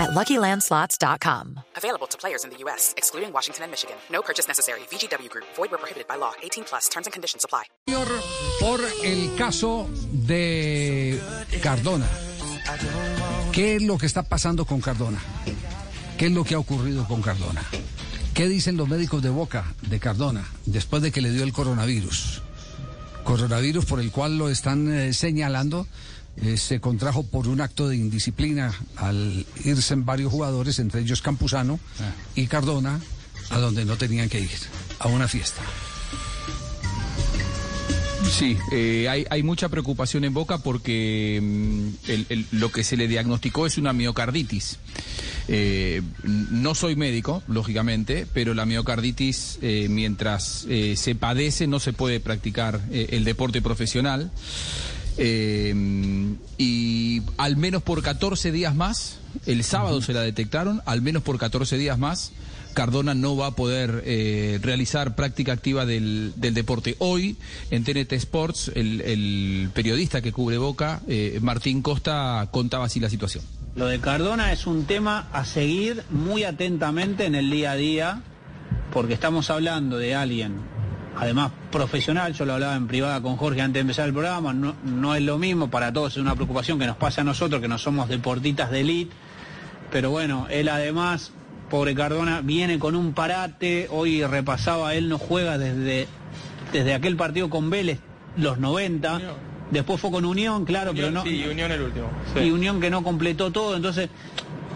at LuckyLandSlots.com. Available to players in the U.S., excluding Washington and Michigan. No purchase necessary. VGW Group. Void where prohibited by law. 18 plus. Terms and conditions apply. Por el caso de Cardona. ¿Qué es lo que está pasando con Cardona? ¿Qué es lo que ha ocurrido con Cardona? ¿Qué dicen los médicos de Boca de Cardona después de que le dio el coronavirus? Coronavirus por el cual lo están eh, señalando eh, se contrajo por un acto de indisciplina al irse en varios jugadores, entre ellos Campuzano y Cardona, a donde no tenían que ir, a una fiesta. Sí, eh, hay, hay mucha preocupación en Boca porque mm, el- el- lo que se le diagnosticó es una miocarditis. Eh, no soy médico, lógicamente, pero la miocarditis, eh, mientras se padece, no se puede practicar el deporte profesional. Eh, y al menos por 14 días más, el sábado se la detectaron, al menos por 14 días más, Cardona no va a poder eh, realizar práctica activa del, del deporte. Hoy, en TNT Sports, el, el periodista que cubre Boca, eh, Martín Costa, contaba así la situación. Lo de Cardona es un tema a seguir muy atentamente en el día a día, porque estamos hablando de alguien, además profesional, yo lo hablaba en privada con Jorge antes de empezar el programa, no, no es lo mismo, para todos es una preocupación que nos pasa a nosotros, que no somos deportistas de elite, pero bueno, él además, pobre Cardona, viene con un parate, hoy repasaba, él no juega desde, desde aquel partido con Vélez, los 90, después fue con Unión, claro, pero no... Sí, Unión el último. sí. y Unión que no completó todo, entonces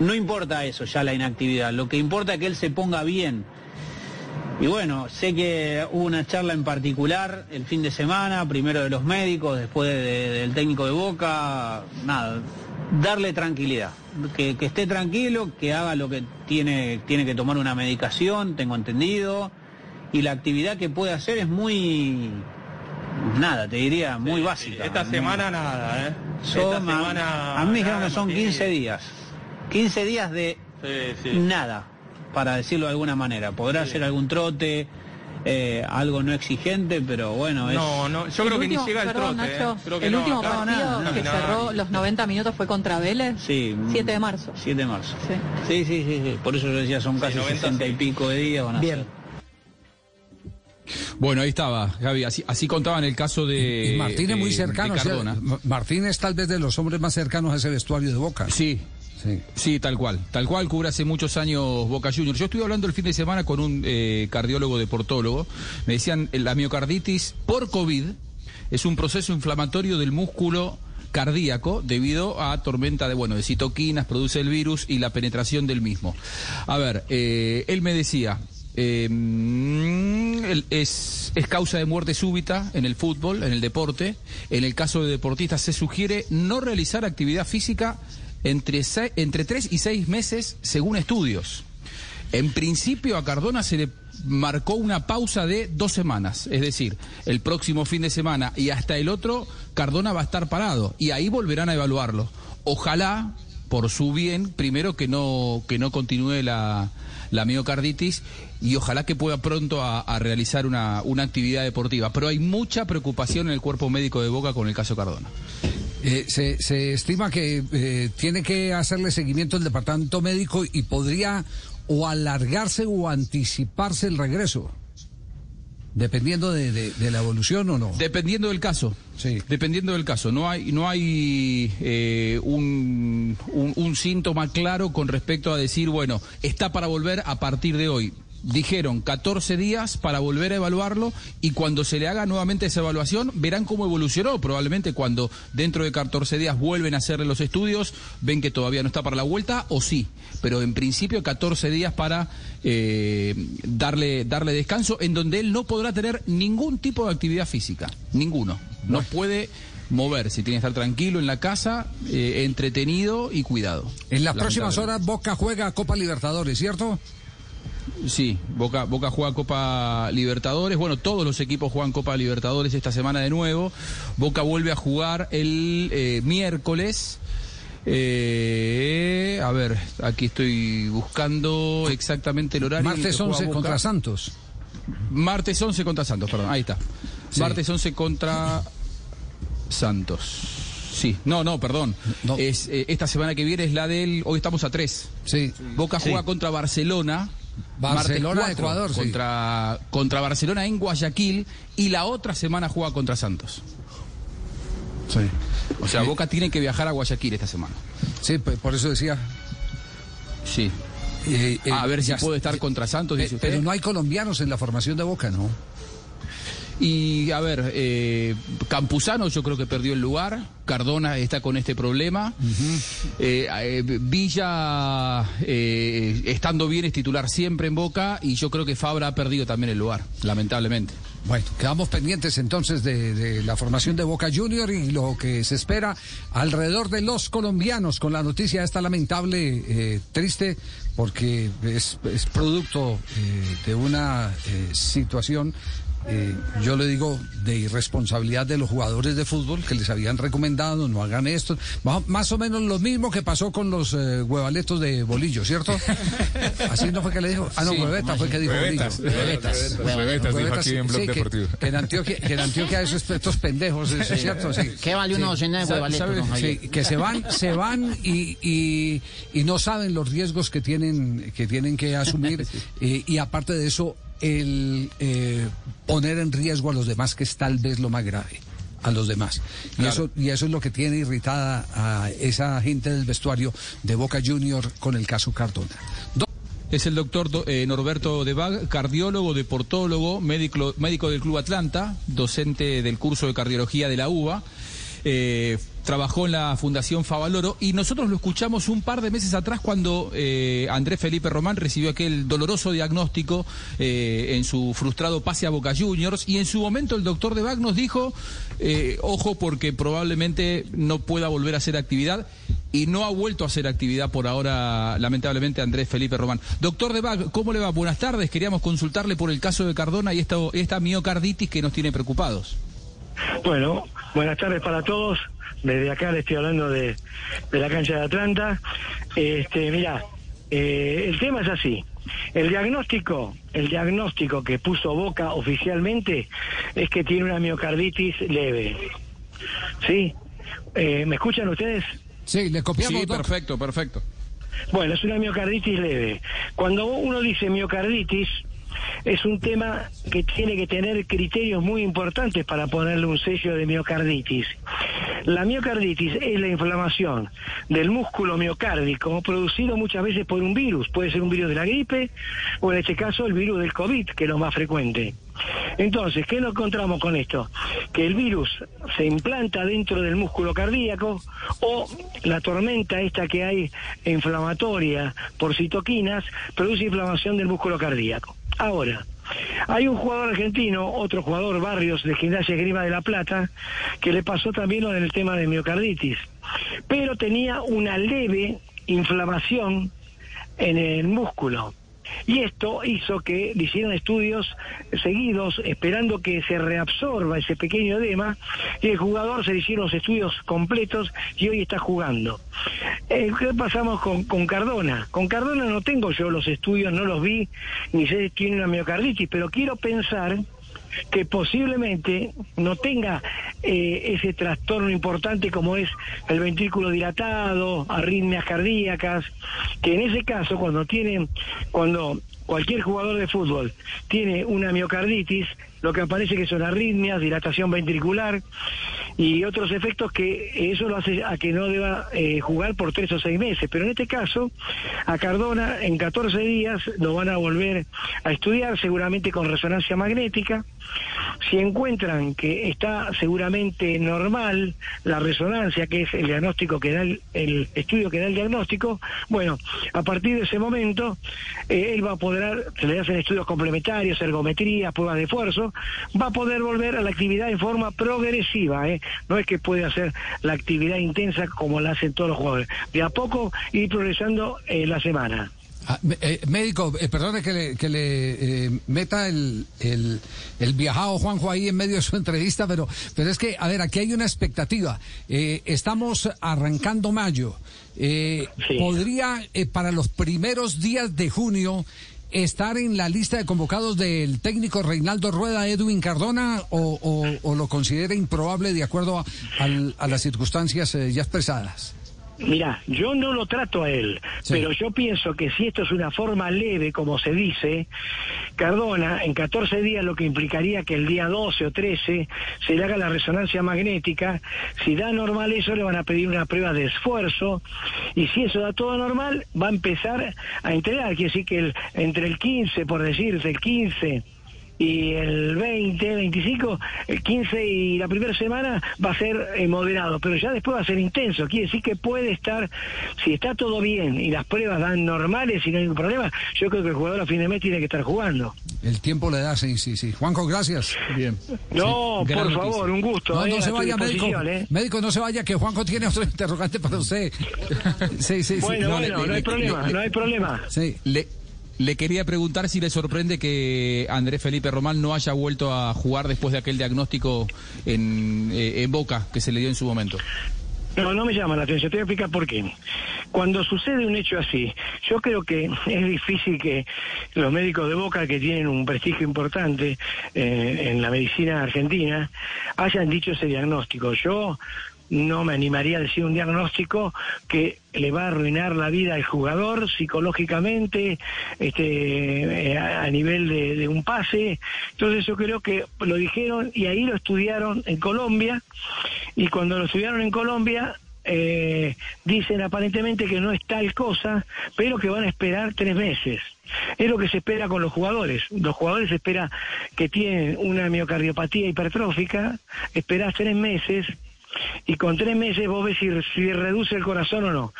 no importa eso ya la inactividad, lo que importa es que él se ponga bien. Y bueno, sé que hubo una charla en particular el fin de semana, primero de los médicos, después de- del técnico de Boca, nada, darle tranquilidad, que, que esté tranquilo, que haga lo que tiene, tiene que tomar una medicación, tengo entendido, y la actividad que puede hacer es muy, nada, te diría, muy Sí, básica. Esta semana nada, ¿eh? Son, Esta a- semana. a mí me dijeron que son sí. 15 días. 15 días de Sí, sí. nada, para decirlo de alguna manera. Podrá Sí. ser algún trote, eh, algo no exigente, pero bueno, es... No, no, yo creo que ni llega el trote. Nacho, ¿eh? Creo que el no, último acá- partido no, que no, cerró no. los 90 minutos fue contra Vélez. Sí, 7 de marzo. 7 de marzo. Sí. Sí, sí, sí, sí. Por eso yo decía, son casi 90, 60 y pico de días. Van a Bien. ser. Bueno, ahí estaba, Javi. Así, así contaban el caso de. Y Martín es muy cercano. o sea, Cardona. Ma- Martín es tal vez de los hombres más cercanos a ese vestuario de Boca. Sí, Sí. Sí, tal cual. Tal cual cubre hace muchos años Boca Juniors. Yo estuve hablando el fin de semana con un eh, cardiólogo deportólogo. Me decían, la miocarditis por COVID es un proceso inflamatorio del músculo cardíaco debido a tormenta de bueno de citoquinas produce el virus y la penetración del mismo a ver eh, él me decía eh, es, es causa de muerte súbita en el fútbol, en el deporte. En el caso de deportistas se sugiere no realizar actividad física entre, entre 3 y 6 meses según estudios. En principio a Cardona se le marcó una pausa de dos semanas, es decir, el próximo fin de semana y hasta el otro, Cardona va a estar parado y ahí volverán a evaluarlo. Ojalá, por su bien, primero que no, que no continúe la, la miocarditis y ojalá que pueda pronto a, a realizar una, una actividad deportiva. Pero hay mucha preocupación en el cuerpo médico de Boca con el caso Cardona. Eh, se, se estima que eh, tiene que hacerle seguimiento el departamento médico y podría o alargarse o anticiparse el regreso, dependiendo de, de- de la evolución o no. Dependiendo del caso. Sí. Dependiendo del caso. No hay, no hay eh, un, un- un síntoma claro con respecto a decir, bueno, está para volver a partir de hoy. Dijeron 14 días para volver a evaluarlo y cuando se le haga nuevamente esa evaluación verán cómo evolucionó. Probablemente cuando dentro de 14 días vuelven a hacerle los estudios, ven que todavía no está para la vuelta o sí. Pero en principio 14 días para eh, darle, darle descanso en donde él no podrá tener ningún tipo de actividad física. Ninguno. No puede moverse, tiene que estar tranquilo en la casa, eh, entretenido y cuidado. En las próximas horas Boca juega Copa Libertadores, ¿cierto? Sí, Boca, Boca juega Copa Libertadores. Bueno, todos los equipos juegan Copa Libertadores esta semana de nuevo. Boca vuelve a jugar el eh, miércoles. Eh, a ver, aquí estoy buscando exactamente el horario. Martes juega 11 Boca. contra Santos. Martes 11 contra Santos, perdón, ahí está. Sí. Martes 11 contra Santos. Sí, no, no, perdón. No. Es, eh, esta semana que viene es la del. Hoy estamos a 3. Sí. Boca juega contra Barcelona. Barcelona, martes 4, Ecuador, sí. contra, contra Barcelona en Guayaquil. Y la otra semana juega contra Santos. Sí. O sea, Boca tiene que viajar a Guayaquil esta semana. Sí, por eso decía. Sí. eh, eh, a ver si puede estar contra Santos, Eh, dice usted. pero no hay colombianos en la formación de Boca, ¿no? Y a ver, eh, Campuzano yo creo que perdió el lugar, Cardona está con este problema, Eh, eh, Villa estando bien es titular siempre en Boca. Y yo creo que Fabra ha perdido también el lugar, lamentablemente. Bueno, quedamos pendientes entonces de, de la formación de Boca Junior y lo que se espera alrededor de los colombianos con la noticia esta lamentable, eh, triste, porque es, es producto eh, de una eh, situación, eh, yo le digo, de irresponsabilidad de los jugadores de fútbol que les habían recomendado, no hagan esto, más, más o menos lo mismo que pasó con los eh, huevaletos de Bolillo, ¿cierto? Así no fue que le dijo, ah no, Sí, hueveta fue que dijo Huevetas, Bolillo. huevetas, huevetas, dijo aquí en Blog Sí, que- Deportivo. Que, en Antioquia, que en Antioquia esos, estos pendejos, es cierto, sí. ¿Qué vale una Sí. docena de huevaletos. Sí, que se van, se van y, y, y no saben los riesgos que tienen que tienen que asumir eh, y aparte de eso el eh, poner en riesgo a los demás que es tal vez lo más grave a los demás y eso y eso es lo que tiene irritada a esa gente del vestuario de Boca Junior con el caso Cardona. Do- Es el doctor do- eh, Norberto Debag, cardiólogo, deportólogo, médico, médico del Club Atlanta, docente del curso de cardiología de la UBA. eh, trabajó en la Fundación Favaloro y nosotros lo escuchamos un par de meses atrás cuando eh, Andrés Felipe Román recibió aquel doloroso diagnóstico eh, en su frustrado pase a Boca Juniors y en su momento el doctor Debag nos dijo, eh, ojo porque probablemente no pueda volver a hacer actividad y no ha vuelto a hacer actividad por ahora, lamentablemente, Andrés Felipe Román. Doctor Debag, ¿cómo le va? Buenas tardes. Queríamos consultarle por el caso de Cardona y esta, esta miocarditis que nos tiene preocupados. Bueno, buenas tardes para todos. Desde acá le estoy hablando de, de la cancha de Atlanta. Este, mira, eh, el tema es así. El diagnóstico, el diagnóstico que puso Boca oficialmente es que tiene una miocarditis leve. ¿Sí? Eh, ¿Me escuchan ustedes? Sí, le copiamos Sí, Doc. perfecto, perfecto. Bueno, es una miocarditis leve. Cuando uno dice miocarditis, es un tema que tiene que tener criterios muy importantes para ponerle un sello de miocarditis. La miocarditis es la inflamación del músculo miocárdico producido muchas veces por un virus. Puede ser un virus de la gripe o en este caso el virus del COVID, que es lo más frecuente. Entonces, ¿qué nos encontramos con esto? Que el virus se implanta dentro del músculo cardíaco o la tormenta esta que hay inflamatoria por citoquinas produce inflamación del músculo cardíaco. Ahora, hay un jugador argentino, otro jugador Barrios de Gimnasia Grima de la Plata, que le pasó también lo del tema de miocarditis, pero tenía una leve inflamación en el músculo. Y esto hizo que le hicieran estudios seguidos esperando que se reabsorba ese pequeño edema y el jugador se le hicieron los estudios completos y hoy está jugando. Eh, ¿Qué pasamos con, con Cardona? Con Cardona no tengo yo los estudios, no los vi, ni sé si tiene una miocarditis, pero quiero pensar que posiblemente no tenga eh, ese trastorno importante como es el ventrículo dilatado, arritmias cardíacas, que en ese caso cuando tiene, cuando cualquier jugador de fútbol tiene una miocarditis, lo que aparece que son arritmias, dilatación ventricular y otros efectos que eso lo hace a que no deba eh, jugar por tres o seis meses. Pero en este caso, a Cardona en 14 días lo van a volver a estudiar, seguramente con resonancia magnética. Si encuentran que está seguramente normal la resonancia, que es el diagnóstico que da el, el estudio que da el diagnóstico, bueno, a partir de ese momento eh, él va a poder, se le hacen estudios complementarios, ergometría, pruebas de esfuerzo, va a poder volver a la actividad en forma progresiva, ¿eh? no es que puede hacer la actividad intensa como la hacen todos los jugadores, de a poco ir progresando en la semana. Ah, eh, médico, eh, perdone que le, que le eh, meta el, el, el viajado Juanjo ahí en medio de su entrevista, pero, pero es que, a ver, aquí hay una expectativa. Eh, estamos arrancando mayo. Eh, Sí. ¿Podría eh, para los primeros días de junio estar en la lista de convocados del técnico Reinaldo Rueda Edwin Cardona o, o- o lo considera improbable de acuerdo a, las circunstancias ya expresadas? Mira, yo no lo trato a él, Sí. pero yo pienso que si esto es una forma leve, como se dice, Cardona en 14 días lo que implicaría que el día 12 o 13 se le haga la resonancia magnética, si da normal eso le van a pedir una prueba de esfuerzo. Y si eso da todo normal va a empezar a entrenar, quiere decir que el- entre el 15, por decirte, el 15 y el 20, 25, el 15 y la primera semana va a ser eh, moderado, pero ya después va a ser intenso. Quiere decir que puede estar, si está todo bien y las pruebas dan normales y no hay ningún problema, yo creo que el jugador a fin de mes tiene que estar jugando. El tiempo le da, sí, sí, sí. Juanjo, gracias. Bien. No, por noticia. favor, un gusto. No, eh, no se vaya, médico. eh. Médico, no se vaya, que Juanjo tiene otro interrogante para usted. Sí, sí, sí. Bueno, No, bueno, le- no le- hay le- problema, le- no hay problema. Sí. Le, le quería preguntar si le sorprende que Andrés Felipe Román no haya vuelto a jugar después de aquel diagnóstico en, eh, en Boca que se le dio en su momento. No, no me llama la atención. Te voy a explicar por qué. Cuando sucede un hecho así, yo creo que es difícil que los médicos de Boca, que tienen un prestigio importante eh, en la medicina argentina, hayan dicho ese diagnóstico. Yo no me animaría a decir un diagnóstico que le va a arruinar la vida al jugador psicológicamente, este, eh, a nivel de, un pase. Entonces yo creo que lo dijeron y ahí lo estudiaron en Colombia y cuando lo estudiaron en Colombia eh, dicen aparentemente que no es tal cosa, pero que van a esperar tres meses. Es lo que se espera con los jugadores. Los jugadores espera que tienen una miocardiopatía hipertrófica, esperás tres meses y con tres meses vos ves si, reduce el corazón o no.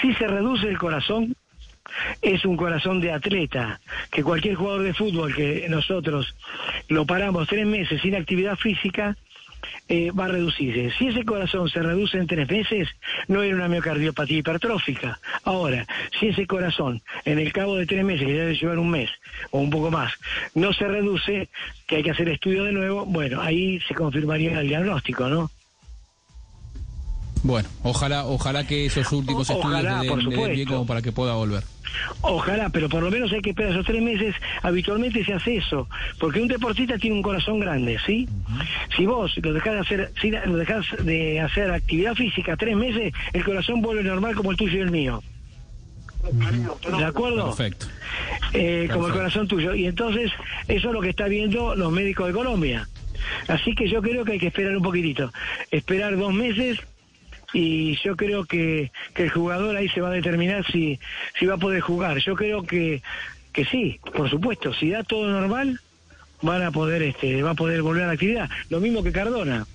Si se reduce el corazón, es un corazón de atleta, que cualquier jugador de fútbol que nosotros lo paramos tres meses sin actividad física, eh, va a reducirse. Si ese corazón se reduce en tres meses, no era una miocardiopatía hipertrófica. Ahora, si ese corazón, en el cabo de tres meses, que debe llevar un mes o un poco más, no se reduce, que hay que hacer estudio de nuevo, bueno, ahí se confirmaría el diagnóstico, ¿no? Bueno, ojalá, ojalá que esos últimos O- estudios ojalá, le den, por le den bien supuesto. como para que pueda volver. Ojalá, pero por lo menos hay que esperar esos tres meses. Habitualmente se hace eso, porque un deportista tiene un corazón grande, ¿sí? Si vos lo dejás de hacer, si lo dejás de hacer actividad física tres meses, el corazón vuelve normal como el tuyo y el mío. ¿De acuerdo? Perfecto. Eh, como el corazón tuyo. Y entonces, eso es lo que está viendo los médicos de Colombia. Así que yo creo que hay que esperar un poquitito. Esperar dos meses y yo creo que, que el jugador ahí se va a determinar si, si va a poder jugar. Yo creo que, que sí, por supuesto. Si da todo normal, van a poder, este, va a poder volver a la actividad. Lo mismo que Cardona.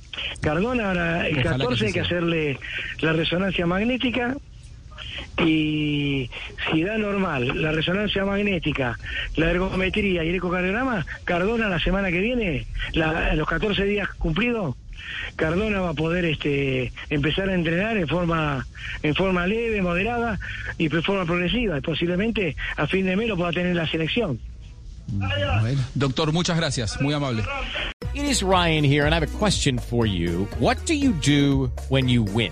Cardona ahora el Ojalá que 14 así hay que hacerle la resonancia magnética y si da normal la resonancia magnética, la ergometría y el ecocardiograma, Cardona la semana que viene, la- los 14 días cumplidos, Cardona va a poder este empezar a entrenar en forma en forma leve, moderada y de forma progresiva y posiblemente a fin de mes lo pueda tener la selección. Doctor, muchas gracias, muy amable. It is Ryan here, and I have a question for you. What do you do when you win?